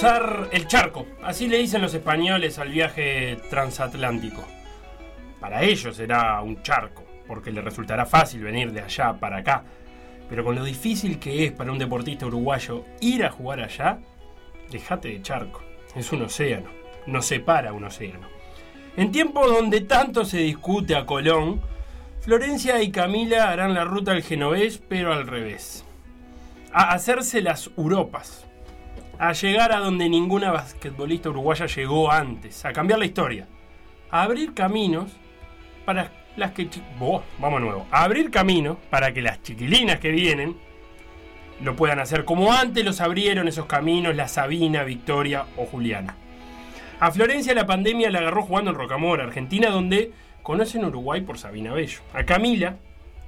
Cruzar el charco, así le dicen los españoles al viaje transatlántico. Para ellos será un charco, porque le resultará fácil venir de allá para acá. Pero con lo difícil que es para un deportista uruguayo ir a jugar allá, déjate de charco. Es un océano, nos separa un océano. En tiempos donde tanto se discute a Colón, Florencia y Camila harán la ruta al genovés, pero al revés. A hacerse las Europas. A llegar a donde ninguna basquetbolista uruguaya llegó antes. A cambiar la historia. A abrir caminos para las que... vamos a nuevo. A abrir caminos para que las chiquilinas que vienen lo puedan hacer como antes los abrieron esos caminos la Sabina, Victoria o Juliana. A Florencia la pandemia la agarró jugando en Rocamora, Argentina, donde conocen Uruguay por Sabina Bello. A Camila,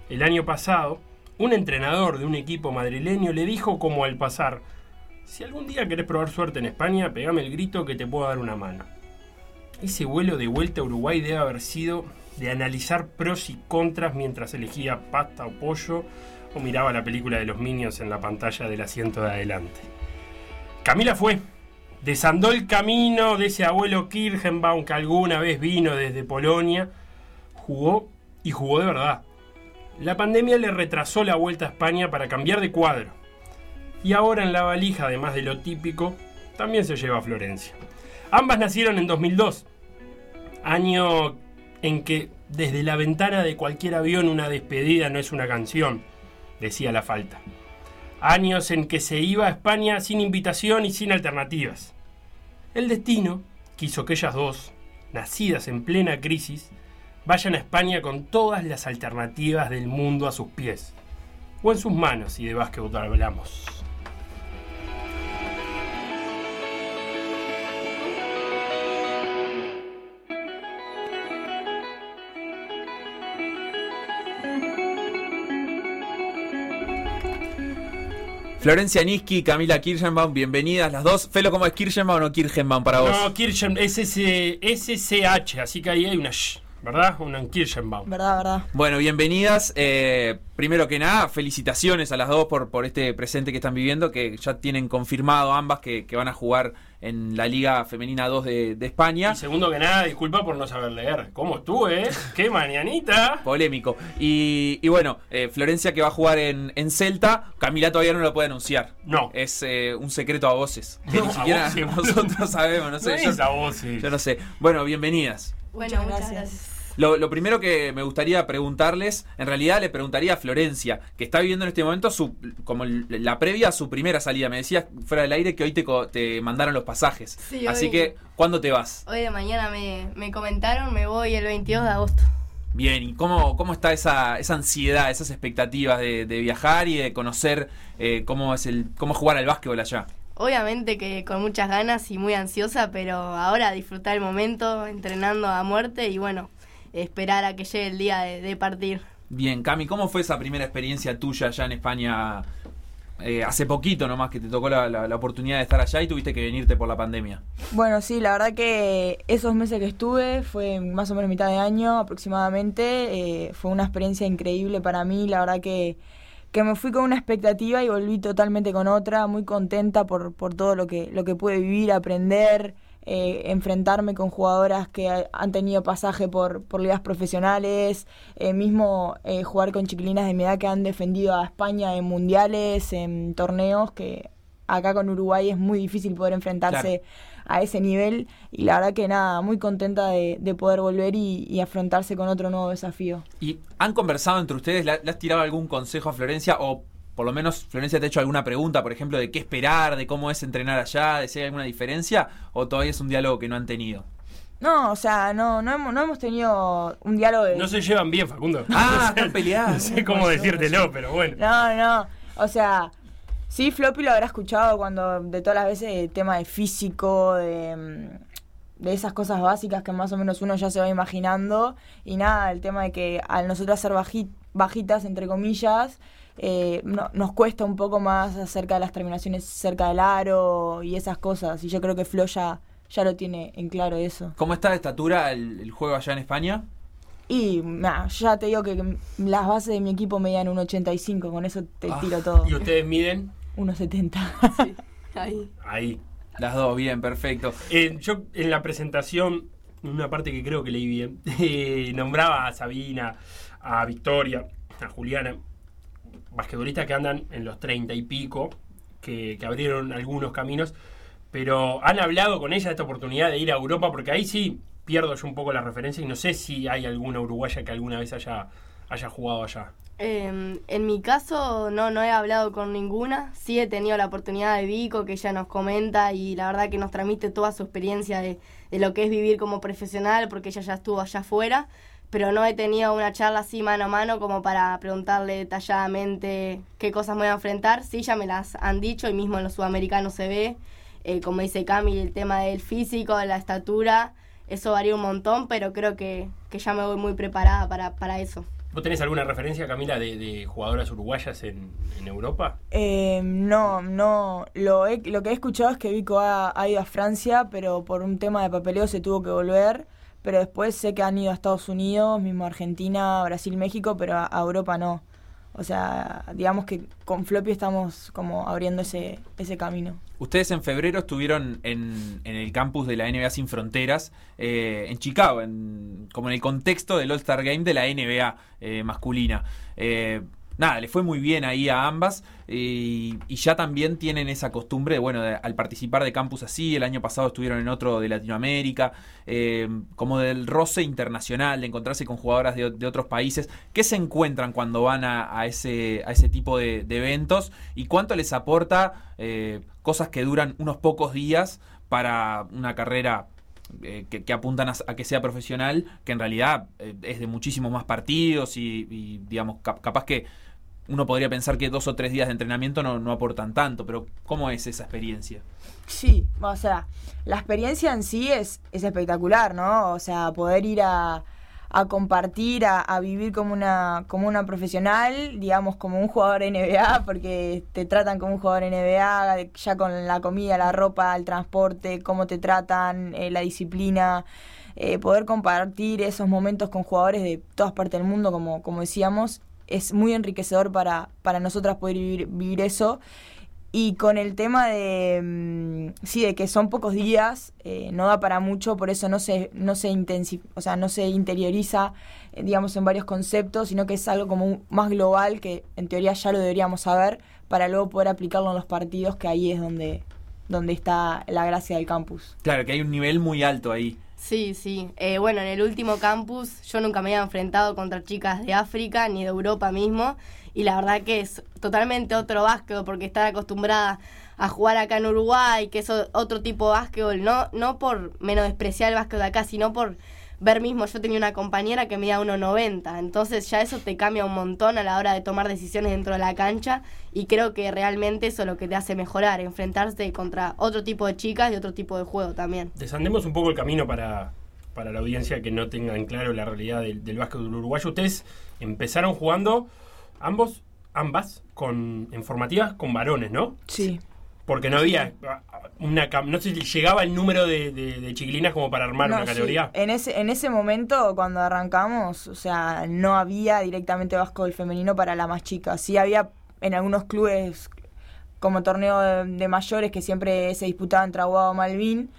el año pasado, un entrenador de un equipo madrileño le dijo como al pasar, si algún día querés probar suerte en España, pegame el grito que te puedo dar una mano. Ese vuelo de vuelta a Uruguay debe haber sido de analizar pros y contras mientras elegía pasta o pollo o miraba la película de los Minions en la pantalla del asiento de adelante. Camila fue, desandó el camino de ese abuelo Kirchenbaum que alguna vez vino desde Polonia, jugó y jugó de verdad. La pandemia le retrasó la vuelta a España para cambiar de cuadro. Y ahora en la valija, además de lo típico, también se lleva a Florencia. Ambas nacieron en 2002, año en que desde la ventana de cualquier avión una despedida no es una canción, decía la falta. Años en que se iba a España sin invitación y sin alternativas. El destino quiso que ellas dos, nacidas en plena crisis, vayan a España con todas las alternativas del mundo a sus pies, o en sus manos si de básquetbol hablamos. Florencia Niski, Camila Kirchenbaum, bienvenidas las dos. Felo, ¿cómo es Kirchenbaum o Kirchenbaum para vos? No, Kirchen, es SCH, así que ahí hay una sh, ¿verdad? Una Kirchenbaum. Verdad, verdad. Bueno, bienvenidas. Eh, primero que nada, felicitaciones a las dos por, por este presente que están viviendo, que ya tienen confirmado ambas que, que van a jugar en la Liga Femenina 2 de, de España. Y segundo que nada, disculpa por no saber leer. ¿Cómo estuve? eh? ¡Qué mañanita! Polémico. Y, y bueno, eh, Florencia que va a jugar en, en Celta, Camila todavía no lo puede anunciar. No. Es eh, un secreto a voces. Que No, ni a siquiera voces. nosotros sabemos, no sé. No yo, es a sí. yo no sé. Bueno, bienvenidas. Bueno, muchas gracias. Lo, lo primero que me gustaría preguntarles, en realidad le preguntaría a Florencia, que está viviendo en este momento su, como la previa a su primera salida. Me decías fuera del aire que hoy te, te mandaron los pasajes. Sí, Así hoy- que, ¿cuándo te vas? Hoy de mañana me, me comentaron, me voy el 22 de agosto. Bien, ¿y cómo, cómo está esa, esa ansiedad, esas expectativas de, de viajar y de conocer eh, cómo es el cómo jugar al básquetbol allá? Obviamente que con muchas ganas y muy ansiosa, pero ahora disfrutar el momento, entrenando a muerte y bueno, esperar a que llegue el día de, de partir. Bien, Cami, ¿cómo fue esa primera experiencia tuya allá en España? Eh, hace poquito nomás que te tocó la, la- la oportunidad de estar allá y tuviste que venirte por la pandemia. Bueno, sí, la verdad que esos meses que estuve fue más o menos mitad de año aproximadamente. eh, fue una experiencia increíble para mí. La verdad que, que me fui con una expectativa y volví totalmente con otra. Muy contenta por, por todo lo que, lo que pude vivir, aprender, eh, enfrentarme con jugadoras que ha- han tenido pasaje por, por ligas profesionales. eh, mismo eh, jugar con chiquilinas de mi edad que han defendido a España en mundiales, en torneos que acá con Uruguay es muy difícil poder enfrentarse a ese nivel y la verdad que nada, muy contenta de, de poder volver y, y afrontarse con otro nuevo desafío. ¿Y han conversado entre ustedes? ¿Le, le has tirado algún consejo a Florencia? O por lo menos Florencia te ha hecho alguna pregunta, por ejemplo, de qué esperar, de cómo es entrenar allá, de si hay alguna diferencia, o todavía es un diálogo que no han tenido. No, o sea, no, no, hemos, no hemos tenido un diálogo de... No se llevan bien, Facundo. Ah, O sea, están peleados. No sé cómo decírtelo, pero bueno. No, no, o sea, sí, Floppy lo habrá escuchado cuando, de todas las veces, el tema de físico, de, de esas cosas básicas que más o menos uno ya se va imaginando. Y nada, el tema de que al nosotros ser baji- bajitas, entre comillas, eh, no- nos cuesta un poco más acerca de las terminaciones cerca del aro y esas cosas. Y yo creo que Flo ya, ya lo tiene en claro eso. ¿Cómo está de estatura el, el juego allá en España? Y nah, ya te digo que las bases de mi equipo medían un 85, con eso te Ah, tiro todo. ¿Y ustedes miden? 1.70. Ahí. Ahí. Las dos, bien, perfecto. Eh, yo en la presentación, en una parte que creo que leí bien, eh, nombraba a Sabina, a Victoria, a Juliana, basquetbolistas que andan en los 30 y pico, que, que abrieron algunos caminos, pero han hablado con ella de esta oportunidad de ir a Europa, porque ahí sí pierdo yo un poco la referencia y no sé si hay alguna uruguaya que alguna vez haya, haya jugado allá. Eh, en mi caso no, no he hablado con ninguna, sí he tenido la oportunidad de Vico, que ella nos comenta y la verdad que nos transmite toda su experiencia de, de lo que es vivir como profesional, porque ella ya estuvo allá afuera, pero no he tenido una charla así mano a mano como para preguntarle detalladamente qué cosas me voy a enfrentar. Sí, ya me las han dicho y mismo en los sudamericanos se ve, eh, como dice Cami, el tema del físico, de la estatura, eso varía un montón, pero creo que, que ya me voy muy preparada para, para eso. ¿Vos tenés alguna referencia, Camila, de, de jugadoras uruguayas en, en Europa? Eh, no, no. Lo, he- lo que he escuchado es que Vico ha, ha ido a Francia, pero por un tema de papeleo se tuvo que volver. Pero después sé que han ido a Estados Unidos, mismo Argentina, Brasil, México, pero a, Europa no. O sea, digamos que con Floppy estamos como abriendo ese, ese camino. Ustedes en febrero estuvieron en, en el campus de la NBA Sin Fronteras, eh, en Chicago, en- como en el contexto del All-Star Game de la NBA eh, masculina. Eh, nada, le fue muy bien ahí a ambas y, y ya también tienen esa costumbre, bueno, de- al participar de campus así, el año pasado estuvieron en otro de Latinoamérica, eh, como del roce internacional, de encontrarse con jugadoras de, otros países. ¿Qué se encuentran cuando van a, ese, a ese tipo de, eventos y cuánto les aporta eh, cosas que duran unos pocos días para una carrera eh, que, apuntan a, que sea profesional, que en realidad eh, es de muchísimos más partidos y, digamos, cap- capaz que uno podría pensar que dos o tres días de entrenamiento no, no aportan tanto, pero ¿cómo es esa experiencia? Sí, o sea, la experiencia en sí es, es espectacular, ¿no? O sea, poder ir a, a compartir, a, vivir como una, como una profesional, digamos, como un jugador NBA, porque te tratan como un jugador NBA, ya con la comida, la ropa, el transporte, cómo te tratan, eh, la disciplina. eh, poder compartir esos momentos con jugadores de todas partes del mundo, como, como decíamos, es muy enriquecedor para, para nosotras poder vivir, vivir eso. Y con el tema de, mm, sí, de que son pocos días, eh, no da para mucho, por eso no se, no se o sea, no se interioriza, eh, digamos, en varios conceptos, sino que es algo como más global que en teoría ya lo deberíamos saber para luego poder aplicarlo en los partidos, que ahí es donde, donde está la gracia del campus. Claro, que hay un nivel muy alto ahí. Sí, sí. Eh, bueno, en el último campus yo nunca me había enfrentado contra chicas de África ni de Europa mismo. Y la verdad que es totalmente otro básquetbol porque estar acostumbrada a jugar acá en Uruguay, que es otro tipo de básquetbol. No, no por menospreciar el básquetbol de acá, sino por ver mismo. Yo tenía una compañera que medía 1,90. Entonces ya eso te cambia un montón a la hora de tomar decisiones dentro de la cancha. Y creo que realmente eso es lo que te hace mejorar, enfrentarse contra otro tipo de chicas y otro tipo de juego también. Desandemos un poco el camino para, para la audiencia que no tenga en claro la realidad del, del básquetbol uruguayo. Ustedes empezaron jugando ambos, ambas, con, en formativas con varones, ¿no? Sí. Porque no había una no sé si llegaba el número de, de- de chiquilinas como para armar No, una sí. categoría. En ese, en ese momento, cuando arrancamos, o sea, no había directamente básquetbol femenino para la más chica. Sí había en algunos clubes como torneo de, de mayores que siempre se disputaba entre Aguado o Malvin,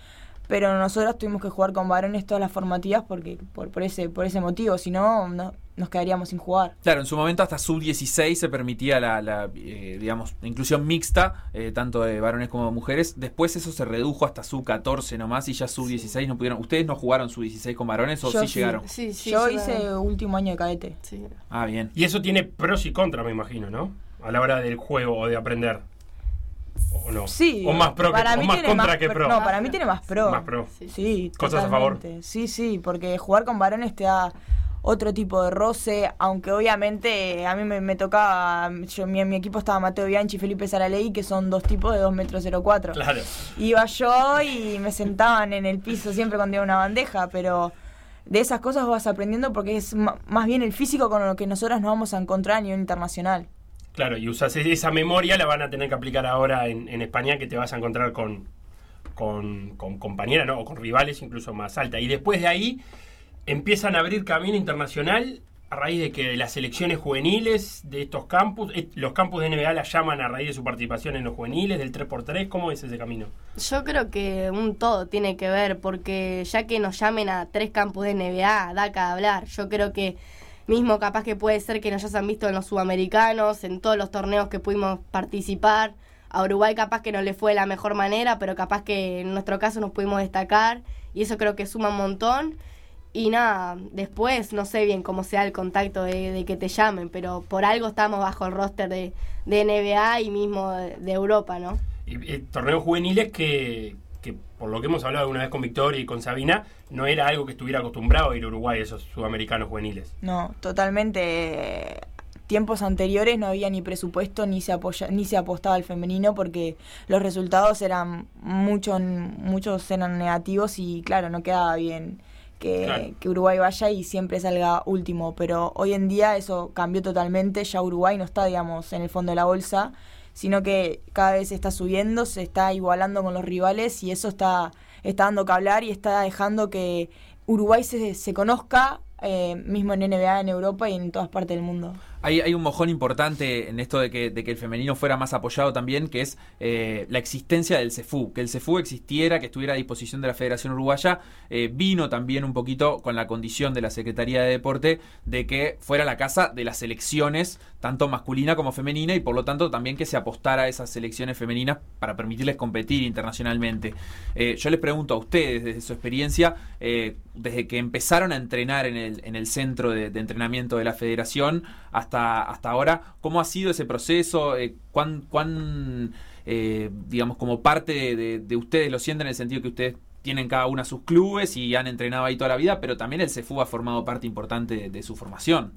pero nosotros tuvimos que jugar con varones todas las formativas porque por, por ese por ese motivo, si no, no nos quedaríamos sin jugar. Claro, en su momento hasta sub-16 se permitía la, la, eh, digamos, inclusión mixta, eh, tanto de varones como de mujeres. Después eso se redujo hasta sub-14 nomás y ya sub-16 no pudieron. ¿Ustedes no jugaron sub-16 con varones o Yo sí, sí. llegaron? Sí, sí, Yo yo hice último año de cadete. Sí. Ah, bien. Y eso tiene pros y contras, me imagino, ¿no? A la hora del juego o de aprender. ¿O no? Sí. O más pro que, para o más contra más que pro-. No, para mí tiene más pro. Más pro. Sí. Sí, Cosas a favor. Sí, sí, porque jugar con varones te da otro tipo de roce, aunque obviamente a mí me, me tocaba, yo, mi, mi equipo estaba Mateo Bianchi y Felipe Saraley, que son dos tipos de 2 metros 04. Claro. Iba yo y me sentaban en el piso siempre cuando iba una bandeja, pero de esas cosas vas aprendiendo porque es más bien el físico con lo que nosotras nos vamos a encontrar a nivel internacional. Claro, y usas e- esa memoria, la van a tener que aplicar ahora en, en España, que te vas a encontrar con, con, compañeras, ¿no? O con rivales incluso más altas. Y después de ahí empiezan a abrir camino internacional a raíz de que las selecciones juveniles de estos campus, eh, los campus de NBA la llaman a raíz de su participación en los juveniles, del 3x3, ¿cómo es ese camino? Yo creo que un todo tiene que ver, porque ya que nos llamen a tres campus de NBA, da que hablar. Yo creo que mismo capaz que puede ser que nos hayan visto en los sudamericanos, en todos los torneos que pudimos participar. A Uruguay capaz que no le fue de la mejor manera, pero capaz que en nuestro caso nos pudimos destacar y eso creo que suma un montón. Y nada, después no sé bien cómo sea el contacto de, que te llamen, pero por algo estamos bajo el roster de, de NBA y mismo de, Europa, ¿no? Y, eh, torneos juveniles que, que, por lo que hemos hablado una vez con Victoria y con Sabina, no era algo que estuviera acostumbrado a ir a Uruguay, esos sudamericanos juveniles. No, totalmente. Tiempos anteriores no había ni presupuesto ni se apoya, ni se apostaba al femenino porque los resultados eran mucho, muchos eran negativos y claro, no quedaba bien que, Uruguay vaya y siempre salga último, pero hoy en día eso cambió totalmente, ya Uruguay no está, digamos, en el fondo de la bolsa, sino que cada vez está subiendo, se está igualando con los rivales y eso está, está dando que hablar y está dejando que Uruguay se, se conozca eh, mismo en NBA, en Europa y en todas partes del mundo. Hay, un mojón importante en esto de que, el femenino fuera más apoyado también, que es eh, la existencia del CEFU. Que el CEFU existiera, que estuviera a disposición de la Federación Uruguaya, eh, vino también un poquito con la condición de la Secretaría de Deporte de que fuera la casa de las selecciones, tanto masculina como femenina, y por lo tanto también que se apostara a esas selecciones femeninas para permitirles competir internacionalmente. Eh, yo les pregunto a ustedes, desde su experiencia, desde que empezaron a entrenar en el, en el centro de entrenamiento de la Federación, hasta, hasta ahora. ¿Cómo ha sido ese proceso? Eh, ¿Cuán, cuán eh, digamos, como parte de, ustedes lo sienten en el sentido que ustedes tienen cada una sus clubes y han entrenado ahí toda la vida, pero también el CEFU ha formado parte importante de, su formación.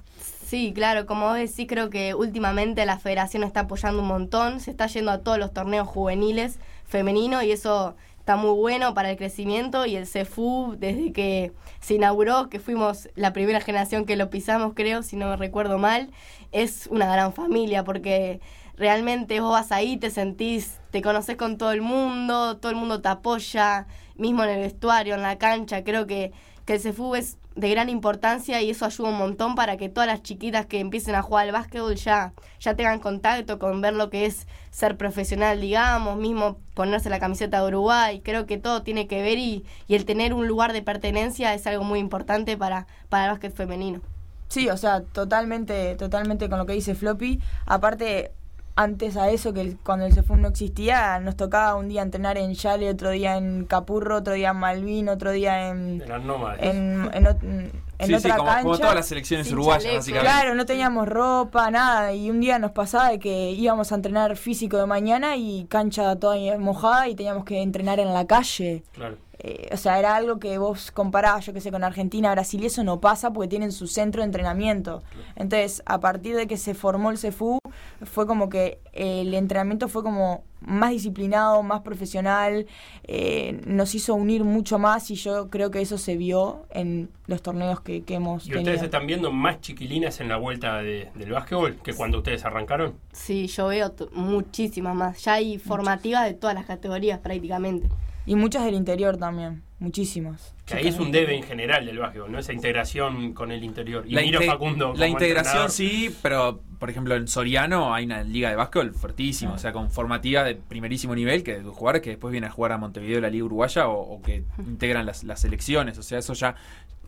Sí, claro, como vos decís, creo que últimamente la federación está apoyando un montón, se está yendo a todos los torneos juveniles femeninos y eso está muy bueno para el crecimiento y el CEFU desde que se inauguró, que fuimos la primera generación que lo pisamos creo, si no me recuerdo mal, es una gran familia porque realmente vos vas ahí, te sentís, te conoces con todo el mundo, todo el mundo te apoya, mismo en el vestuario, en la cancha, creo que, que el es de gran importancia y eso ayuda un montón para que todas las chiquitas que empiecen a jugar al básquetbol ya, ya tengan contacto con ver lo que es ser profesional, digamos, mismo ponerse la camiseta de Uruguay. Creo que todo tiene que ver y, el tener un lugar de pertenencia es algo muy importante para, para el básquet femenino. Sí, o sea, totalmente, totalmente con lo que dice Floppy. Aparte, antes a eso, que cuando el CEFUN no existía, nos tocaba un día entrenar en Yale, otro día en Capurro, otro día en Malvin, otro día en. En, en, en, otra como, cancha. como todas las selecciones uruguayas, básicamente. Claro, no teníamos ropa, nada. Y un día nos pasaba de que íbamos a entrenar físico de mañana y cancha toda mojada y teníamos que entrenar en la calle. Claro. Eh, o sea, era algo que vos comparabas, yo que sé, con Argentina, Brasil, y eso no pasa porque tienen su centro de entrenamiento. Entonces, a partir de que se formó el CEFU, fue como que el entrenamiento fue como más disciplinado, más profesional, eh, nos hizo unir mucho más y yo creo que eso se vio en los torneos que, que hemos ¿Y ustedes están viendo más chiquilinas en la vuelta del básquetbol que cuando ustedes arrancaron? Sí, yo veo muchísimas más. Ya hay formativas de todas las categorías prácticamente. Y muchas del interior también, muchísimas. Que ahí es un debe en general del básquetbol, ¿no? Esa integración con el interior. Y la miro Facundo. La integración sí, pero por ejemplo en Soriano hay una liga de básquetbol fuertísima, o sea, con formativa de primerísimo nivel, que de jugadores que después vienen a jugar a Montevideo, la Liga Uruguaya, o, que integran las, las, selecciones. O sea, eso ya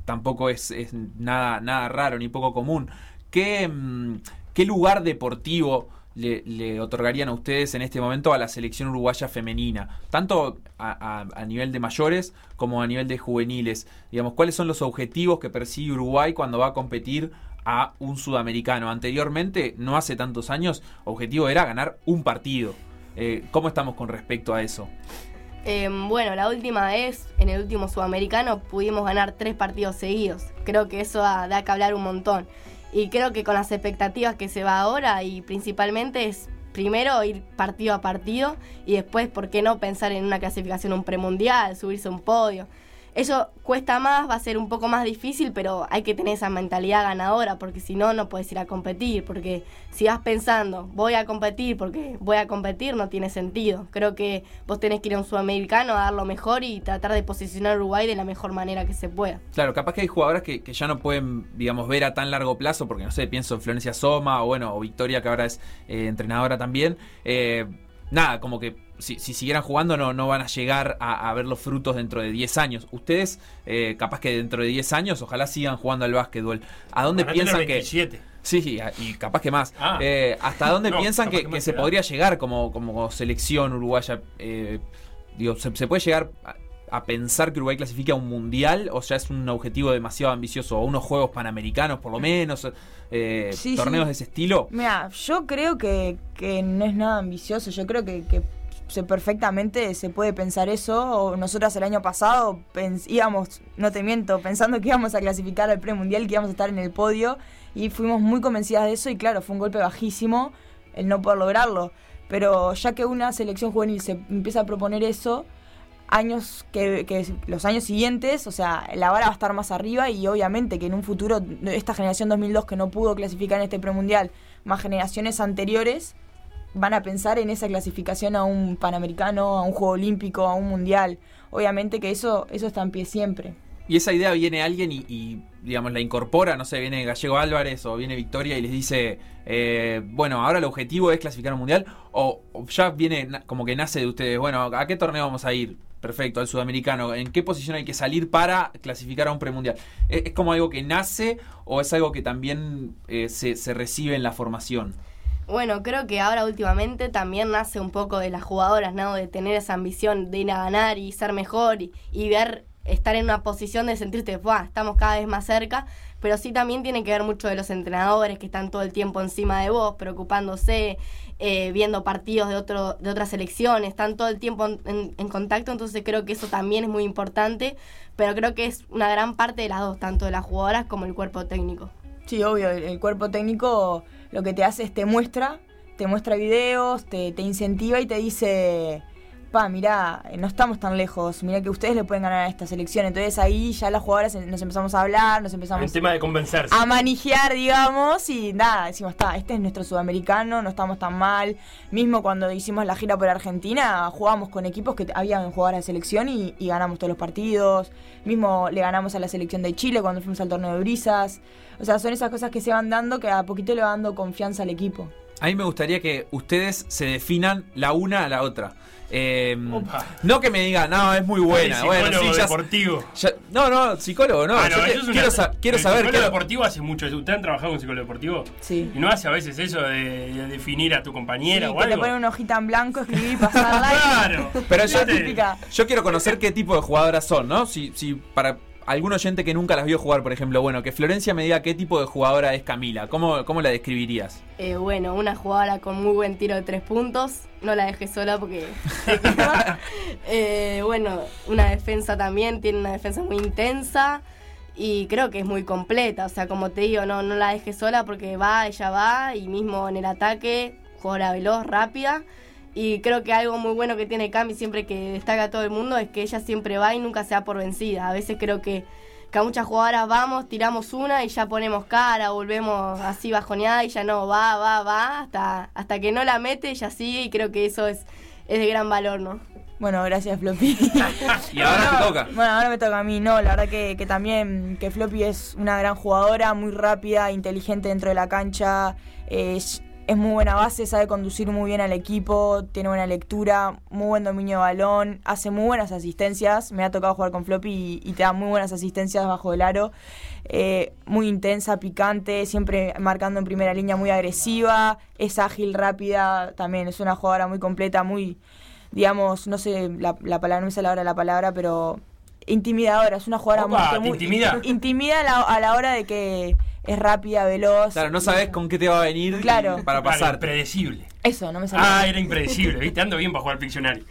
tampoco es, es nada, nada raro ni poco común. ¿Qué, mm, qué lugar deportivo le, otorgarían a ustedes en este momento a la selección uruguaya femenina? Tanto a, nivel de mayores como a nivel de juveniles. Digamos, ¿cuáles son los objetivos que persigue Uruguay cuando va a competir a un sudamericano? Anteriormente, no hace tantos años, objetivo era ganar un partido. Eh, ¿Cómo estamos con respecto a eso? Em, bueno, la última vez, en el último sudamericano, pudimos ganar tres partidos seguidos. Creo que eso da que hablar un montón. Y creo que con las expectativas que se va ahora y principalmente es primero ir partido a partido y después, ¿por qué no pensar en una clasificación, un premundial, subirse a un podio? Eso cuesta más, va a ser un poco más difícil, pero hay que tener esa mentalidad ganadora, porque si no, no puedes ir a competir, porque si vas pensando, voy a competir porque voy a competir, no tiene sentido. Creo que vos tenés que ir a un sudamericano a dar lo mejor y tratar de posicionar a Uruguay de la mejor manera que se pueda. Claro, capaz que hay jugadoras que, que ya no pueden, digamos, ver a tan largo plazo, porque no sé, pienso en Florencia Soma o bueno, o Victoria, que ahora es eh, entrenadora también. Eh, nada, como que si, si, siguieran jugando no, no van a llegar a, a ver los frutos dentro de 10 años. Ustedes, eh, capaz que dentro de 10 años, ojalá sigan jugando al básquetbol. ¿A dónde Van a piensan tener que... 27. Sí, y capaz que más. Ah. Eh, ¿Hasta dónde No, piensan que, que que se podría llegar como, como selección uruguaya? Eh, digo, ¿se, se puede llegar a, a pensar que Uruguay clasifique a un mundial o ya es un objetivo demasiado ambicioso? ¿O unos Juegos Panamericanos por lo menos? Eh, Sí, ¿Torneos sí. de ese estilo? Mira, yo creo que, que no es nada ambicioso. Yo creo que, que se perfectamente se puede pensar eso. Nosotras el año pasado íbamos, no te miento, pensando que íbamos a clasificar al premundial, que íbamos a estar en el podio. Y fuimos muy convencidas de eso. Y claro, fue un golpe bajísimo el no poder lograrlo. Pero ya que una selección juvenil se empieza a proponer eso, años que los años siguientes, o sea, la vara va a estar más arriba y obviamente que en un futuro esta generación 2002 que no pudo clasificar en este premundial, más generaciones anteriores van a pensar en esa clasificación a un panamericano, a un juego olímpico, a un mundial. Obviamente que eso eso está en pie siempre. Y esa idea viene alguien y, digamos, la incorpora, no sé, viene Gallego Álvarez o viene Victoria y les dice, eh, bueno, ahora el objetivo es clasificar un mundial, o, ya viene como que nace de ustedes, bueno, ¿a qué torneo vamos a ir? Perfecto, al sudamericano. ¿En qué posición hay que salir para clasificar a un premundial? ¿Es, es como algo que nace o es algo que también eh, se recibe en la formación? Bueno, creo que ahora últimamente también nace un poco de las jugadoras, ¿no? De tener esa ambición de ir a ganar y ser mejor y, y ver, estar en una posición de sentirte, ¡buah! Estamos cada vez más cerca. Pero sí también tiene que ver mucho de los entrenadores que están todo el tiempo encima de vos, preocupándose, eh, viendo partidos de, otro, de otras selecciones, están todo el tiempo en, en- en contacto. Entonces creo que eso también es muy importante. Pero creo que es una gran parte de las dos, tanto de las jugadoras como el cuerpo técnico. Sí, obvio, el, el cuerpo técnico lo que te hace es te muestra, te muestra videos, te, te incentiva y te dice, pa, mirá, no estamos tan lejos, mirá que ustedes le pueden ganar a esta selección. Entonces ahí ya las jugadoras nos empezamos a hablar, nos El empezamos tema de convencerse. a manijear, digamos, y nada, decimos, está, este es nuestro sudamericano, no estamos tan mal. Mismo cuando hicimos la gira por Argentina, jugamos con equipos que habían jugadoras de selección y, y ganamos todos los partidos. Mismo le ganamos a la selección de Chile cuando fuimos al torneo de brisas. O sea, son esas cosas que se van dando que a poquito le van dando confianza al equipo. A mí me gustaría que ustedes se definan la una a la otra. Eh, Opa. no que me digan, no, es muy buena. Bueno, psicólogo sí, ya, deportivo. ya- no, no, psicólogo, no. Ah, no, es una- quiero, sa- quiero el saber. psicólogo quiero- deportivo hace mucho eso. ¿Ustedes han trabajado con psicólogo deportivo? Sí. ¿Y no hace a veces eso de, de definir a tu compañera Sí, o que te algo? ponen una hojita en blanco, escribir y pasarla. Claro. Pero yo, típica. yo quiero conocer qué tipo de jugadoras son, ¿no? Si, si para algún oyente que nunca las vio jugar, por ejemplo, bueno, que Florencia me diga qué tipo de jugadora es Camila. ¿Cómo, cómo la describirías? Eh, bueno, una jugadora con muy buen tiro de tres puntos. No la dejé sola porque. Eh, bueno, una defensa también, tiene una defensa muy intensa y creo que es muy completa. O sea, como te digo, no, no la dejé sola porque va, ella va y mismo en el ataque, jugadora veloz, rápida. Y creo que algo muy bueno que tiene Cami siempre que destaca a todo el mundo es que ella siempre va y nunca se da por vencida. A veces creo que, que a muchas jugadoras vamos, tiramos una y ya ponemos cara, volvemos así bajoneada y ya no, va, va, va, hasta, hasta que no la mete, ella sigue y creo que eso es, es de gran valor, ¿no? Bueno, gracias, Floppy. Y ahora te toca. Bueno, ahora me toca a mí, no, la verdad que, que también que Floppy es una gran jugadora, muy rápida, inteligente dentro de la cancha, es, es muy buena base, sabe conducir muy bien al equipo, tiene buena lectura, muy buen dominio de balón, hace muy buenas asistencias, me ha tocado jugar con Floppy y, y te da muy buenas asistencias bajo el aro, eh, muy intensa, picante, siempre marcando en primera línea, muy agresiva, es ágil, rápida, también es una jugadora muy completa, muy digamos, no sé la, la palabra, no me sale ahora la palabra, pero intimidadora, es una jugadora Opa, muy, ¿te muy- intimida? intimida a la, a la hora de que es rápida, veloz. Claro, no sabes con qué te va a venir Claro. para Claro, pasar. impredecible. Eso, no me sale. Ah, era impredecible, ¿viste? Ando bien para jugar Pictionary.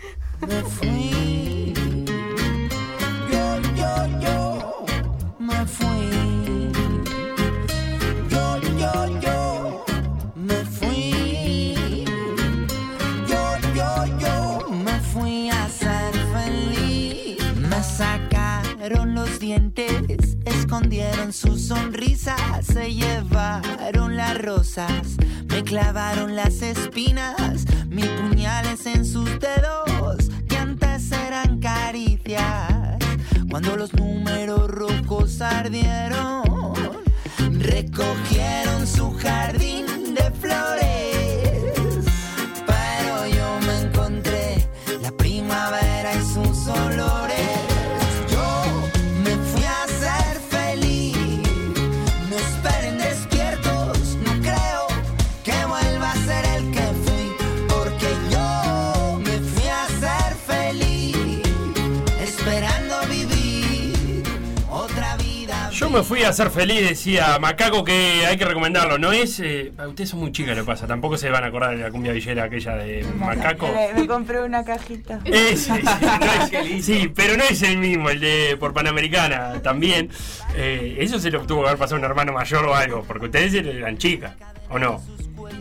me fui. Yo, yo, yo me fui. Yo, yo, yo me fui. Yo, yo, yo me fui a ser feliz. Me sacaron clavaron los dientes, escondieron sus sonrisas, se llevaron las rosas, me clavaron las espinas, mis puñales en sus dedos, que antes eran caricias. Cuando los números rojos ardieron, recogieron su jardín Yo me fui a ser feliz, decía Macaco, que hay que recomendarlo. No es. eh, ustedes son muy chicas, lo que pasa. Tampoco se van a acordar de la cumbia villera aquella de Macaco. Me, me compré una cajita. Sí, no es- sí, pero no es el mismo, el de por Panamericana también. Eh, eso se lo tuvo que haber pasado a un hermano mayor o algo, porque ustedes eran chicas, ¿o no?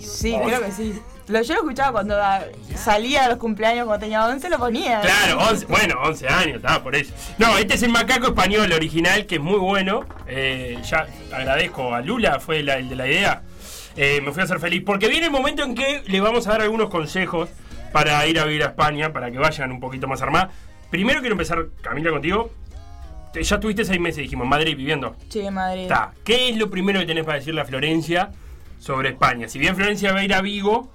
Sí, creo que sí. Lo, yo lo escuchaba cuando salía a los cumpleaños cuando tenía 11, lo ponía. Claro, 11, bueno, 11 años, estaba por eso. No, este es el macaco español original, que es muy bueno. Eh, ya agradezco a Lula, fue la- el de la idea. Eh, me fui a hacer feliz, porque viene el momento en que le vamos a dar algunos consejos para ir a vivir a España, para que vayan un poquito más armadas. Primero quiero empezar, Camila, contigo. Ya tuviste seis meses, dijimos, en Madrid viviendo. Sí, en Madrid. Está. ¿Qué es lo primero que tenés para decirle a Florencia sobre España? Si bien Florencia va a ir a Vigo,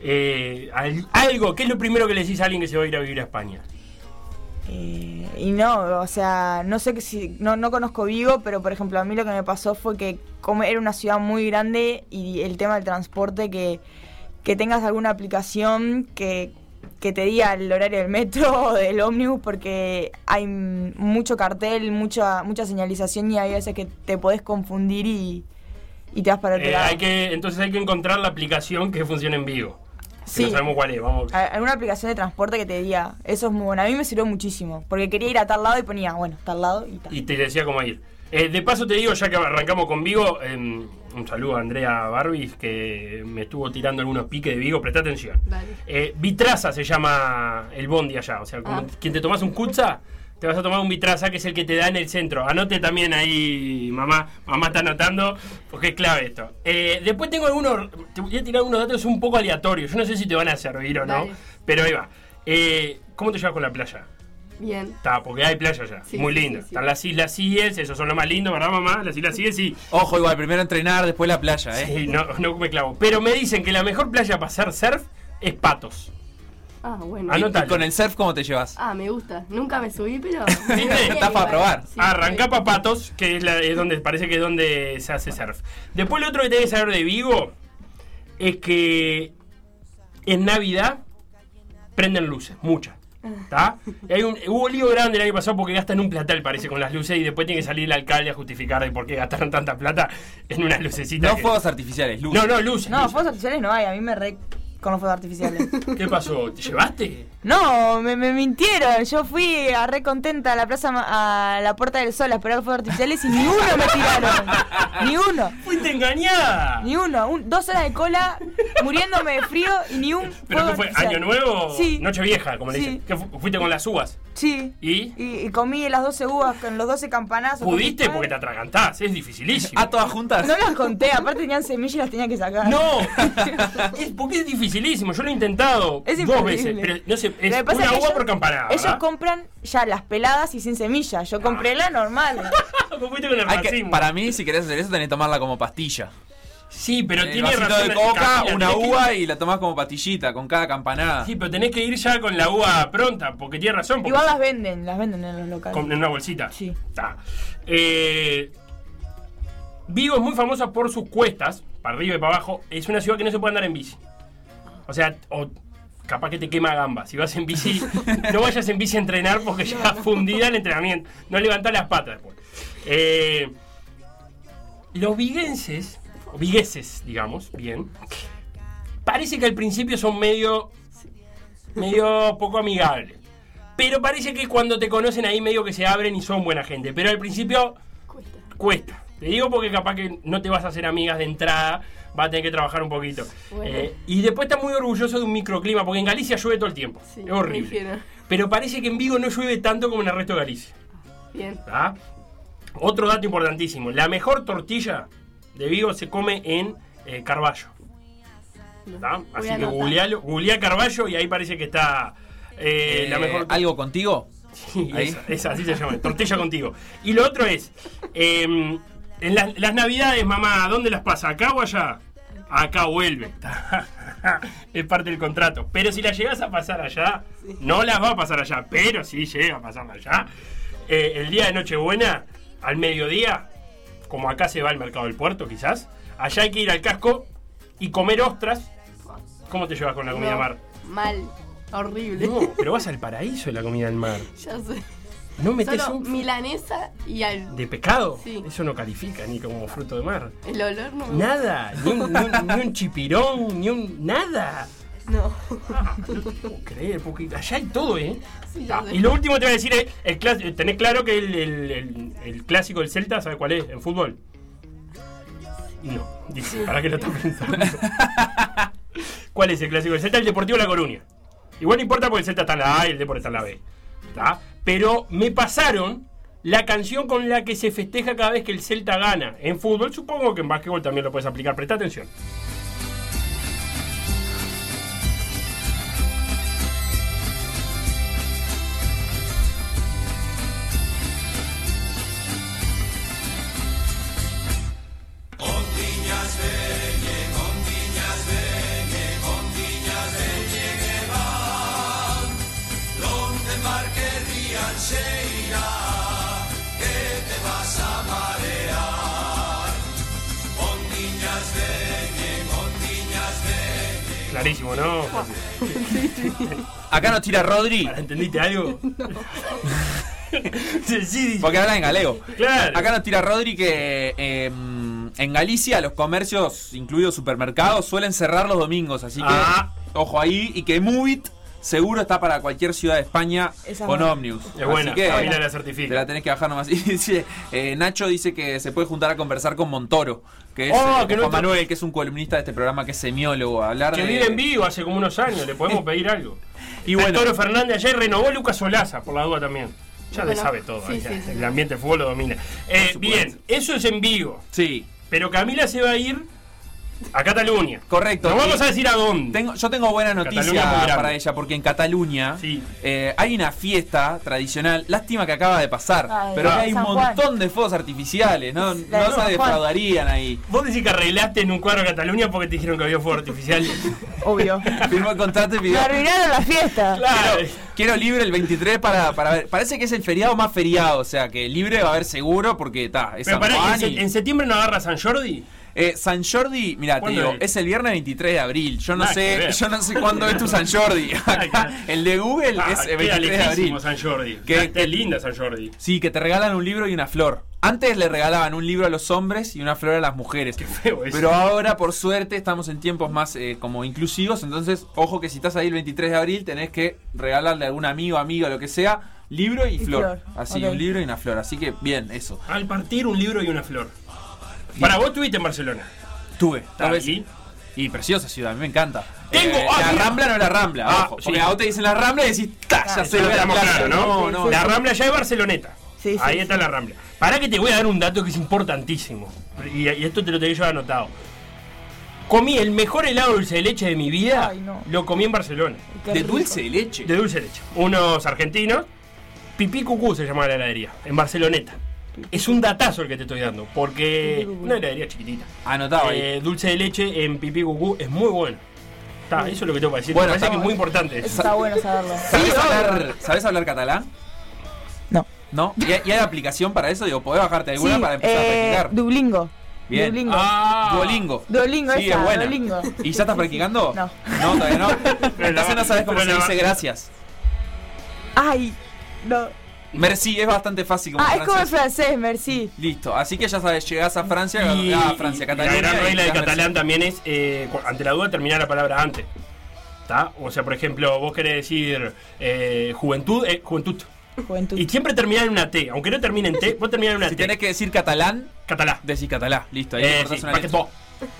eh, al- algo, ¿qué es lo primero que le decís a alguien que se va a ir a vivir a España? Eh, y no, o sea, no sé que si, no, no conozco Vigo, pero por ejemplo a mí lo que me pasó fue que como era una ciudad muy grande y el tema del transporte, que, que tengas alguna aplicación que, que te diga el horario del metro o del ómnibus, porque hay mucho cartel, mucha, mucha señalización y hay veces que te podés confundir y, y te vas para otro Eh, lado. hay que, entonces hay que encontrar la aplicación que funcione en Vigo. Si Sí. no sabemos cuál es, vamos. A- alguna aplicación de transporte que te diga, eso es muy bueno. A mí me sirvió muchísimo, porque quería ir a tal lado y ponía, bueno, tal lado y tal. Y te decía cómo ir. Eh, de paso te digo, ya que arrancamos con Vigo, em, un saludo a Andrea Barbis, que me estuvo tirando algunos piques de Vigo, presta atención. Dale. Eh, Vitraza se llama el bondi allá, o sea, como Ah. quien te tomas un Kutza, te vas a tomar un Vitraza, que es el que te da en el centro. Anote también ahí, mamá, mamá está anotando, porque es clave esto. Eh, después tengo algunos, te voy a tirar unos datos un poco aleatorios, yo no sé si te van a servir o no, Dale. pero ahí va. Eh, ¿Cómo te llevas con la playa? Bien. Está, porque hay playa Sí, muy sí, sí. Están las Islas Cíes, esos son lo más lindo, ¿verdad, mamá? Las Islas Cíes, sí. Ojo, igual, primero entrenar, después la playa, ¿eh? Sí, no, no me clavo. Pero me dicen que la mejor playa para hacer surf es Patos. Ah, bueno. Y- Anótalo. y con el surf, ¿cómo te llevas? Ah, me gusta. Nunca me subí, pero. ¿Viste? Está para probar. Sí, Arranca sí. para Patos, que es, la- es donde parece que es donde se hace surf. Después lo otro que tenés que saber de Vigo es que en Navidad prenden luces, muchas. ¿Está? Y Hay un, hubo lío grande el año pasado porque gastan un platal, parece, con las luces y después tiene que salir el alcalde a justificar de por qué gastaron tanta plata en unas lucecitas. No que- fuegos artificiales, luz. No, no, luces. No, luces. fuegos artificiales no hay, a mí me re con los fuegos artificiales. ¿Qué pasó? ¿Te llevaste? No, me, me mintieron. Yo fui a re contenta a la plaza Ma- a la Puerta del Sol a esperar los fuegos artificiales y ni uno me tiraron. Ni uno. ¡Fuiste engañada! Ni uno. Un- dos horas de cola, muriéndome de frío y ni un ¿Pero fuego qué fue? artificial. ¿Año nuevo? Sí. Noche vieja, como le Sí. dicen. ¿Qué fu- ¿Fuiste con las uvas? Sí. ¿Y? Y, y comí las 12 uvas con los 12 campanazos. ¿Pudiste? Porque te atragantás, es dificilísimo. ¿A todas juntas? No las conté, aparte tenían semillas y las tenía que sacar. ¡No! es porque es dificilísimo. Yo lo he intentado Es dos veces. Pero no sé, es una es que uva ellos- por campanada. Ellos ¿verdad? compran ya las peladas y sin semillas. Yo compré la normal. Hay que- para mí, si querés hacer eso, tenés que tomarla como pastilla. Sí, pero el tiene razón. de coca, una que- uva y la tomás como pastillita, con cada campanada. Sí, pero tenés que ir ya con la uva pronta, porque tiene razón. Porque Igual las venden, las venden en los locales. con- en una bolsita. Sí. Está. Eh, Vigo es muy famosa por sus cuestas, para arriba y para abajo. Es una ciudad que no se puede andar en bici. O sea, o capaz que te quema gamba. Si vas en bici, no vayas en bici a entrenar porque ya fundida el entrenamiento. No levantás las patas después. Eh, los viguenses, o vigueses, digamos, bien, parece que al principio son medio, medio poco amigables. Pero parece que cuando te conocen ahí medio que se abren y son buena gente. Pero al principio Cuesta. cuesta. Te digo porque capaz que no te vas a hacer amigas de entrada, vas a tener que trabajar un poquito. Bueno. Eh, y después está muy orgulloso de un microclima, porque en Galicia llueve todo el tiempo. Sí, es horrible. Pero parece que en Vigo no llueve tanto como en el resto de Galicia. Bien. ¿tá? Otro dato importantísimo: la mejor tortilla de Vigo se come en eh, Carballo. Voy Así que googlealo- googlea Carballo y ahí parece que está eh, la mejor. ¿Algo contigo? Sí, Ahí. esa, esa, así se llama, tortilla contigo. Y lo otro es, eh, en las, las navidades, mamá, ¿dónde las pasa? ¿Acá o allá? Acá vuelve. es parte del contrato. Pero si la llegas a pasar allá, no las va a pasar allá, pero si llega a pasar allá. eh, el día de Nochebuena, al mediodía, como acá se va al mercado del puerto quizás, allá hay que ir al casco y comer ostras. ¿Cómo te llevas con la comida No, mar? Mal. Horrible. No, pero vas al paraíso de la comida del mar. Ya sé. No metes Solo un milanesa y al. ¿De pescado? Sí. Eso no califica ni como fruto de mar. El olor no Nada, ni un, ni un- ni un chipirón, ni un. nada. No. No te puedo creer, porque allá hay todo, ¿eh? Sí, Ah, y lo último te voy a decir es: el clas- tenés claro que el, el- el- el clásico del Celta, ¿sabes cuál es? En fútbol. No, dice, ¿para qué lo estás pensando? ¿Cuál es el clásico del Celta? El Deportivo La Coruña. Igual no importa porque el Celta está en la A y el Deportivo está en la B. ¿tá? Pero me pasaron la canción con la que se festeja cada vez que el Celta gana. En fútbol, supongo que en básquetbol también lo puedes aplicar. Presta atención. Clarísimo, ¿no? Acá nos tira Rodri, ¿Entendiste algo? sí, porque habla en galego. Claro. Acá nos tira Rodri que eh, en Galicia los comercios, incluidos supermercados, suelen cerrar los domingos. Así que, Ah. ojo ahí. Y que Movit seguro está para cualquier ciudad de España Esa con ómnibus. Es buena, Así que Camila la certifica. te la tenés que bajar nomás. Y dice, eh, Nacho dice que se puede juntar a conversar con Montoro, que es Oh, eh, que nuestro- Manuel, que es un columnista de este programa que es semiólogo. a Hablar Que de- vive en vivo hace como unos años, le podemos pedir algo. Y bueno. Toro Fernández ayer renovó Lucas Solaza, por la duda también. Ya le sabe todo, sí, ya, sí, sí. el ambiente de fútbol lo domina. Eh, bien, eso es en vivo. Sí, Pero Camila se va a ir a Cataluña. correcto. No vamos a decir a dónde. Tengo- yo tengo buena noticia para ella, porque en Cataluña Sí. eh, hay una fiesta tradicional. Lástima que acaba de pasar, Ay, pero ah, hay un Juan. montón de fuegos artificiales. No, no se defraudarían ahí. Vos decís que arreglaste en un cuadro de Cataluña porque te dijeron que había fuego artificial. Obvio. Firmó el contrato y pidió. Me arruinaron la fiesta. claro. Quiero libre el 23 para, para ver. Parece que es el feriado más feriado, o sea que libre va a haber seguro porque está. Es Pero San pará, Juan ¿en, y- en septiembre no agarra San Jordi? Eh, San Jordi, mira, te ¿Cuándo digo, es? es el viernes 23 de abril. Yo no Nada sé, yo no sé cuándo es tu San Jordi. Acá, el de Google Ah, es el queda 23 de abril. San Jordi. Que- Que, linda San Jordi. Sí, que te regalan un libro y una flor. Antes le regalaban un libro a los hombres y una flor a las mujeres. Qué feo eso. Pero ahora, por suerte, estamos en tiempos más eh, como inclusivos. Entonces, ojo que si estás ahí el 23 de abril, tenés que regalarle a algún amigo, amiga, lo que sea, libro y, Y flor. flor, Así, un libro y una flor. Así que, bien, eso. Al partir un libro y una flor. Para vos estuviste en Barcelona. Tuve. ¿Está tal vez- ahí? Y preciosa ciudad, a mí me encanta. Tengo- Eh, ah, la mira. Rambla no es la Rambla, Ah, ojo. sí. A vos te dicen la Rambla y decís, ¡ta! Ya Ah, lo claro, ¿no? No, no. La Rambla ya es Barceloneta. Sí, sí, Ahí sí. está la Rambla. Para que te voy a dar un dato que es importantísimo. Y, y esto te lo tenía yo anotado. Comí el mejor helado de dulce de leche de mi vida. Ay, no. Lo comí en Barcelona. De rico. dulce de leche. De dulce de leche. Unos argentinos. Pipí Cucú se llama la heladería. En Barceloneta. Es un datazo el que te estoy dando. Porque. Una heladería chiquitita. Anotado. Eh, dulce de leche en Pipí Cucú es muy bueno. Está, eso es lo que tengo para decir. Bueno, Me parece está que es muy importante. Eso está bueno saberlo. ¿Sabés, Sí, hablar, ¿Sabés hablar catalán? No. ¿No? ¿Y hay, y hay aplicación para eso? Digo, ¿podés bajarte alguna Sí, para empezar a eh, practicar? Dublingo. Bien. Duolingo. Ah, Duolingo. Duolingo, Sí, esa, es buena. Duolingo. ¿Y ya estás practicando? No. No, todavía no. Entonces no sabes cómo se dice gracias. Ay, no. Merci es bastante fácil como Ah, es como el francés. merci. Listo, así que ya sabes, llegás a Francia, Y, a Francia, Cataluña. la gran regla de catalán merci. también es, eh, ante la duda, terminar la palabra antes. ¿Está? O sea, por ejemplo, vos querés decir eh, juventud, eh, juventud. Juventud. Y siempre terminar en una T. Aunque no termine en T, vos terminás en una Si T. tenés que decir catalán, Catalá. decís catalá. Listo, ahí Eh, sí, una.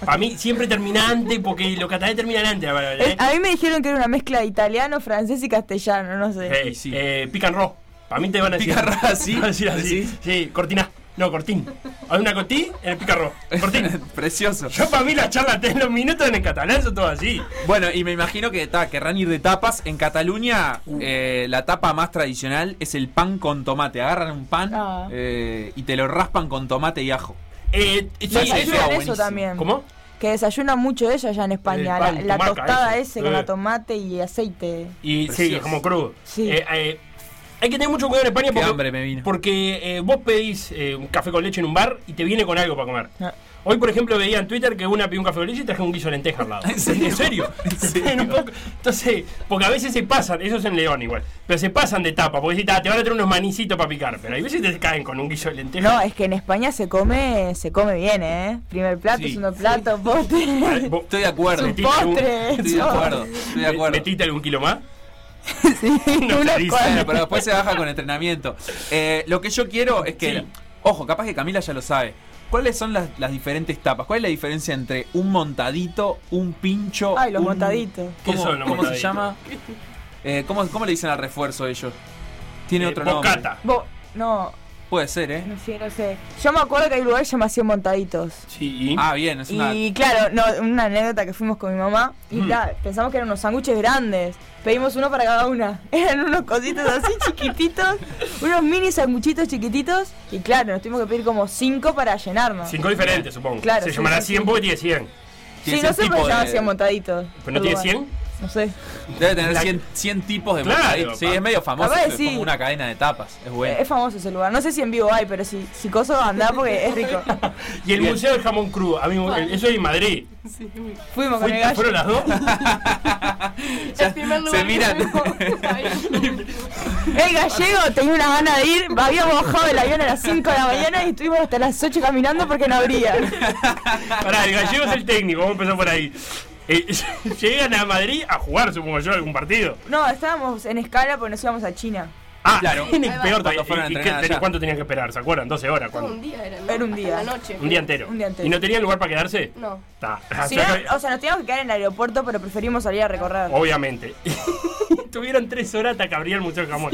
Para mí siempre termina antes porque los catalanes terminan antes. Eh, ¿eh? a mí me dijeron que era una mezcla de italiano, francés y castellano, no sé. Sí. eh, pican ro. Para mí te van a decir. Picarro así, Van a decir así. Sí, cortina. No, cortín. Hay una cortín en el picarro. Cortín. Precioso. Yo para mí la charla de los minutos en el catalán son todo así. Bueno, y me imagino que ta, querrán ir de tapas. En Cataluña, eh, la tapa más tradicional es el pan con tomate. Agarran un pan Ah. eh, y te lo raspan con tomate y ajo. Eh, sí, Sí, sí, eso sí. eso también. ¿Cómo? Que desayunan mucho ella allá en España. La, tostada ese. ese con Eh. la tomate y aceite. Y sí, Precioso. como crudo. Sí. Eh, eh, hay que tener mucho cuidado en España porque, hambre me vino. porque eh, vos pedís eh, un café con leche en un bar y te viene con algo para comer. Ah. Hoy, por ejemplo, veía en Twitter que una pidió un café con leche y traje un guiso de lenteja al lado. ¿En serio? Entonces, porque a veces se pasan, eso es en León igual, pero se pasan de tapa, porque si te van a traer unos manicitos para picar, pero hay veces te caen con un guiso de lenteja. No, es que en España se come, se come bien, ¿eh? Primer plato, Sí. segundo plato, postre. Ay, vos- Estoy de acuerdo. Algún- postre. Estoy de acuerdo. Estoy de acuerdo. ¿Metiste algún kilo más? sí, No una te dice. cuadra. Bueno, pero después se baja con entrenamiento. Eh, lo que yo quiero es que, Sí. ojo, capaz que Camila ya lo sabe. ¿Cuáles son las, las diferentes tapas? ¿Cuál es la diferencia entre un montadito, un pincho? Ay, los un- montaditos. ¿Qué ¿Cómo, son los cómo se llama? Eh, ¿cómo, cómo le dicen al refuerzo ellos? Tiene Eh, otro nombre. Bo- no, Puede ser, ¿eh? no sé, no sé. Yo me acuerdo que hay lugares llamados así montaditos. Sí. Ah, bien, es una. Y claro, no, una anécdota que fuimos con mi mamá. Y Mm. claro, pensamos que eran unos sándwiches grandes. Pedimos uno para cada una. Eran unos cositos así chiquititos. unos mini sanguchitos chiquititos. Y claro, nos tuvimos que pedir como cinco para llenarnos. Cinco diferentes, supongo. Claro, Se sí, llamará sí, 100 sí. porque tiene 100. Sí, no sé por qué llaman de- así montaditos. ¿Pero no tiene Perdón. 100? No sé. Debe tener La- 100, 100 tipos de Claro. Sí, es medio famoso. Es sí. como una cadena de tapas. Es bueno. Es famoso ese lugar. No sé si en vivo hay, pero si, si coso anda porque es rico. Y el Bien. Museo del Jamón Crudo. A mí, eso es en Madrid. Fuimos con el ¿Fuiste- gallo. ¿Fueron las dos? Ya El primer se lugar miran. El gallego tenía una gana de ir. Habíamos bajado del avión a las 5 de la mañana y estuvimos hasta las 8 caminando porque no abría. Pará, el gallego es el técnico, vamos a empezar por ahí. Eh, llegan a Madrid a jugar, supongo yo, algún partido. No, estábamos en escala porque nos íbamos a China. Ah, Claro. tiene Ahí va. peor Cuando todavía. fueron a ¿Y- y qué entrenar ten- allá. ¿Cuánto tenían que esperar? ¿Se acuerdan? 12 horas. ¿cuándo? un día era, ¿no? Era un día. La noche. Un día entero. Un día entero. ¿Y no tenían lugar para quedarse? No. Está. Si no, o sea, nos teníamos que quedar en el aeropuerto, pero preferimos salir a recorrer. Obviamente. Tuvieron tres horas hasta que abría el Museo del Jamón.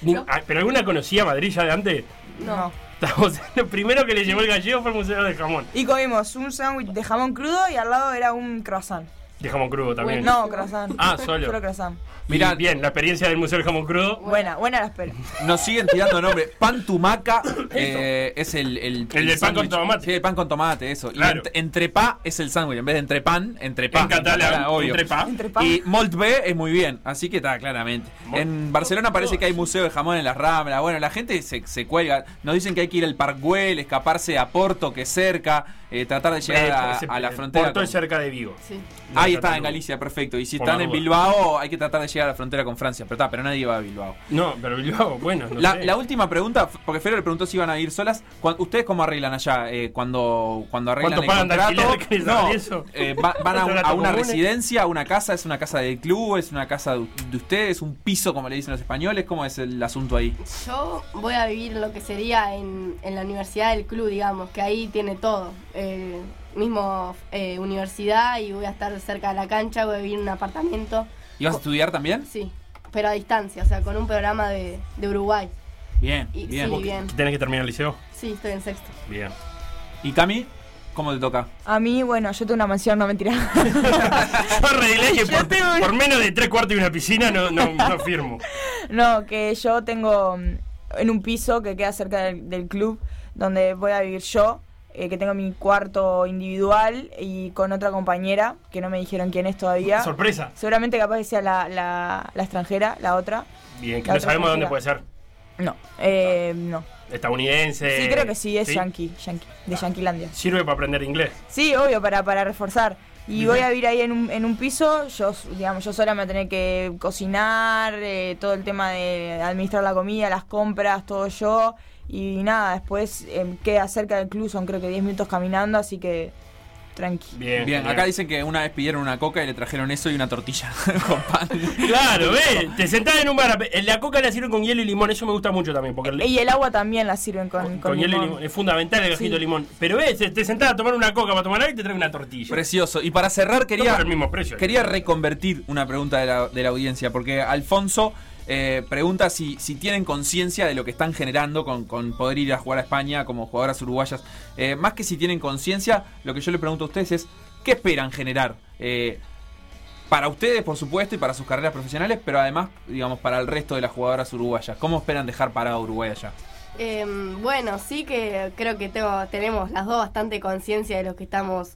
Ni- ah, ¿Pero alguna conocía Madrid ya de antes? No. Sea, lo primero que le llevó el gallego fue el Museo del Jamón. Y comimos un sándwich de jamón crudo y al lado era un croissant. De jamón crudo también. No, croissant. Ah, solo. Solo croissant. Mirá, bien, la experiencia del Museo del Jamón Crudo. Buena, buena la espera. Nos siguen tirando nombres. Pan tumaca eh, es el. El, El pan con tomate. Sí, el pan con tomate, eso. Claro. Y ent- entrepá es el sándwich. En vez de entrepan, entrepá. En catalán, obvio. entrepá. Y Molt B es muy bien, así que está, claramente. Molt- En Barcelona parece que hay museo de jamón en las Ramblas. Bueno, la gente se, se cuelga. Nos dicen que hay que ir al Parkwell, escaparse a Porto, que es cerca, eh, tratar de llegar a, la frontera. Porto con- es cerca de Vigo. Sí. De está, en. Galicia, perfecto. Y si están en. Bilbao, hay que tratar de llegar a la frontera con Francia. Pero está, pero nadie va a Bilbao. No, pero Bilbao, bueno, no la, sé. la última pregunta, porque Fero le preguntó si iban a ir solas. ¿Ustedes cómo arreglan allá? Eh, cuando, cuando arreglan ¿Cuánto el contrato. no, eso? eh, va- van a, un- a ¿Contrato una comunes? residencia, a una casa, es una casa del club, es una casa de, de ustedes, un piso, como le dicen los españoles. ¿Cómo es el asunto ahí? Yo voy a vivir lo que sería en, en la universidad del club, digamos, que ahí tiene todo. Eh, mismo eh, universidad y voy a estar cerca de la cancha, voy a vivir en un apartamento. ¿Y vas a estudiar también? Sí, pero a distancia, o sea, con un programa de, de Uruguay. Bien, Y- bien. sí, bien. ¿Tenés que terminar el liceo? Sí, estoy en sexto. Bien. ¿Y Cami? ¿Cómo te toca? A mí, bueno, yo tengo una mansión, no mentira. Yo arreglé que Yo por, tengo por menos de tres cuartos y una piscina no, no, no firmo. no, que yo tengo mm, en un piso que queda cerca del, del club donde voy a vivir yo, eh, que tengo mi cuarto individual y con otra compañera, que no me dijeron quién es todavía. Sorpresa. Seguramente capaz que sea la, la, la extranjera, la otra. Bien, que La no sabemos dónde puede ser. No, eh, no. Estadounidense. Sí, creo que sí, es yankee, yankee, de Yanquilandia. Sirve para aprender inglés. Sí, obvio, para, para reforzar. Y voy a vivir ahí en un, en un piso, yo, digamos, yo sola me voy a tener que cocinar, eh, todo el tema de administrar la comida, las compras, todo yo. Y nada, después eh, queda cerca del club, son creo que 10 minutos caminando, así que tranqui. Bien. Acá dicen que una vez pidieron una coca y le trajeron eso y una tortilla con pan. Claro, ve, te sentás en un bar, en la coca la sirven con hielo y limón, eso me gusta mucho también, porque el- Y el agua también la sirven con, con, con hielo y limón. limón es fundamental el gajito Sí. de limón. Pero ves, te sentás a tomar una coca para tomar algo y te traen una tortilla. Precioso. Y para cerrar, No quería, por el mismo precio. quería reconvertir una pregunta de la, de la audiencia, porque Alfonso eh, pregunta si, si tienen conciencia de lo que están generando con, con poder ir a jugar a España como jugadoras uruguayas. Eh, más que si tienen conciencia, lo que yo le pregunto a ustedes es, ¿qué esperan generar? Eh, para ustedes, por supuesto, y para sus carreras profesionales, pero además, digamos, para el resto de las jugadoras uruguayas. ¿Cómo esperan dejar parado Uruguay allá? Em, bueno, sí que creo que tenemos las dos bastante conciencia de lo que estamos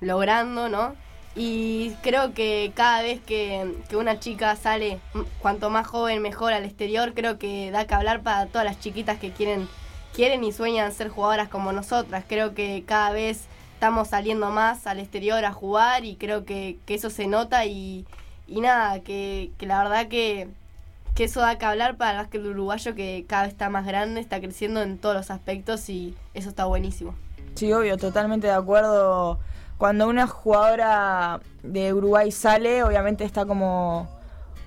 logrando, ¿no? Y creo que cada vez que, que una chica sale, cuanto más joven mejor al exterior, creo que da que hablar para todas las chiquitas que quieren, quieren y sueñan ser jugadoras como nosotras. Creo que cada vez estamos saliendo más al exterior a jugar y creo que, que eso se nota y, y nada, que, que la verdad que, que eso da que hablar para el básquet uruguayo que cada vez está más grande, está creciendo en todos los aspectos y eso está buenísimo. Sí, obvio, totalmente de acuerdo. Cuando una jugadora de Uruguay sale, obviamente está como,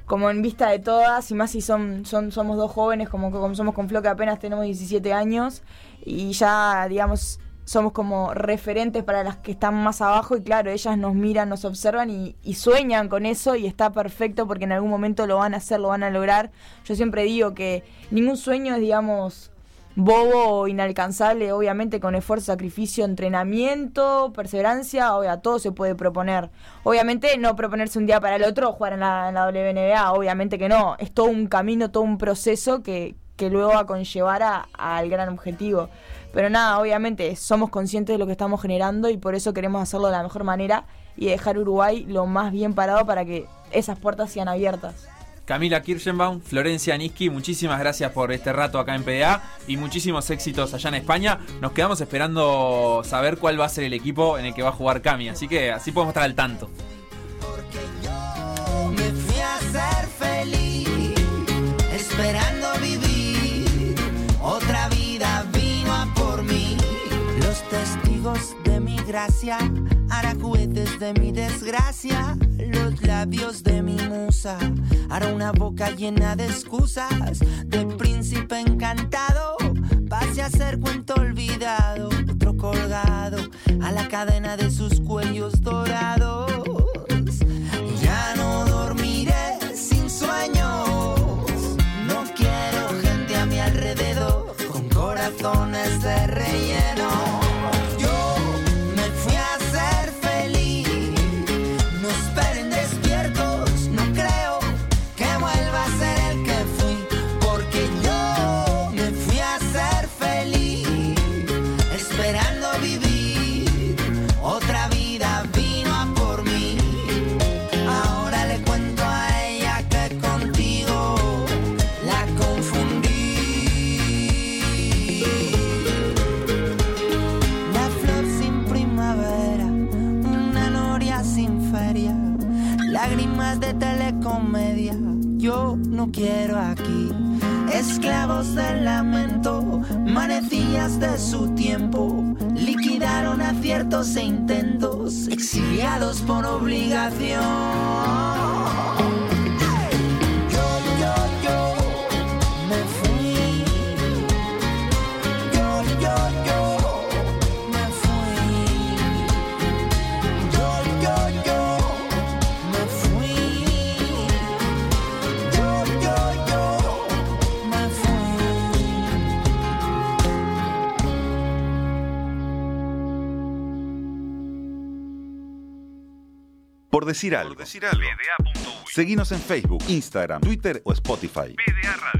como en vista de todas, y más si son, son somos dos jóvenes, como, como somos con Flo, que apenas tenemos 17 años, y ya, digamos, somos como referentes para las que están más abajo, y claro, ellas nos miran, nos observan y, y sueñan con eso, y está perfecto porque en algún momento lo van a hacer, lo van a lograr. Yo siempre digo que ningún sueño es, digamos, bobo o inalcanzable, obviamente con esfuerzo, sacrificio, entrenamiento, perseverancia, obvia, todo se puede proponer. Obviamente no proponerse un día para el otro jugar en la, en la WNBA, obviamente que no, es todo un camino, todo un proceso que, que luego va a conllevar a- al gran objetivo. Pero nada, obviamente somos conscientes de lo que estamos generando y por eso queremos hacerlo de la mejor manera y dejar Uruguay lo más bien parado para que esas puertas sean abiertas. Camila Kirchenbaum, Florencia Niski, muchísimas gracias por este rato acá en PDA y muchísimos éxitos allá en España. Nos quedamos esperando saber cuál va a ser el equipo en el que va a jugar Cami, así que así podemos estar al tanto. Me fui a ser feliz, esperando vivir. Otra vida vino a por mí. Los testigos hará jueces de mi desgracia. Los labios de mi musa, hará una boca llena de excusas. De príncipe encantado, pase a ser cuento olvidado. Otro colgado a la cadena de sus cuellos dorados. Ya no dormiré sin sueños. No quiero gente a mi alrededor con corazones de relleno. Por decir algo. Seguinos en Facebook, Instagram, Twitter o Spotify. PDA Radio.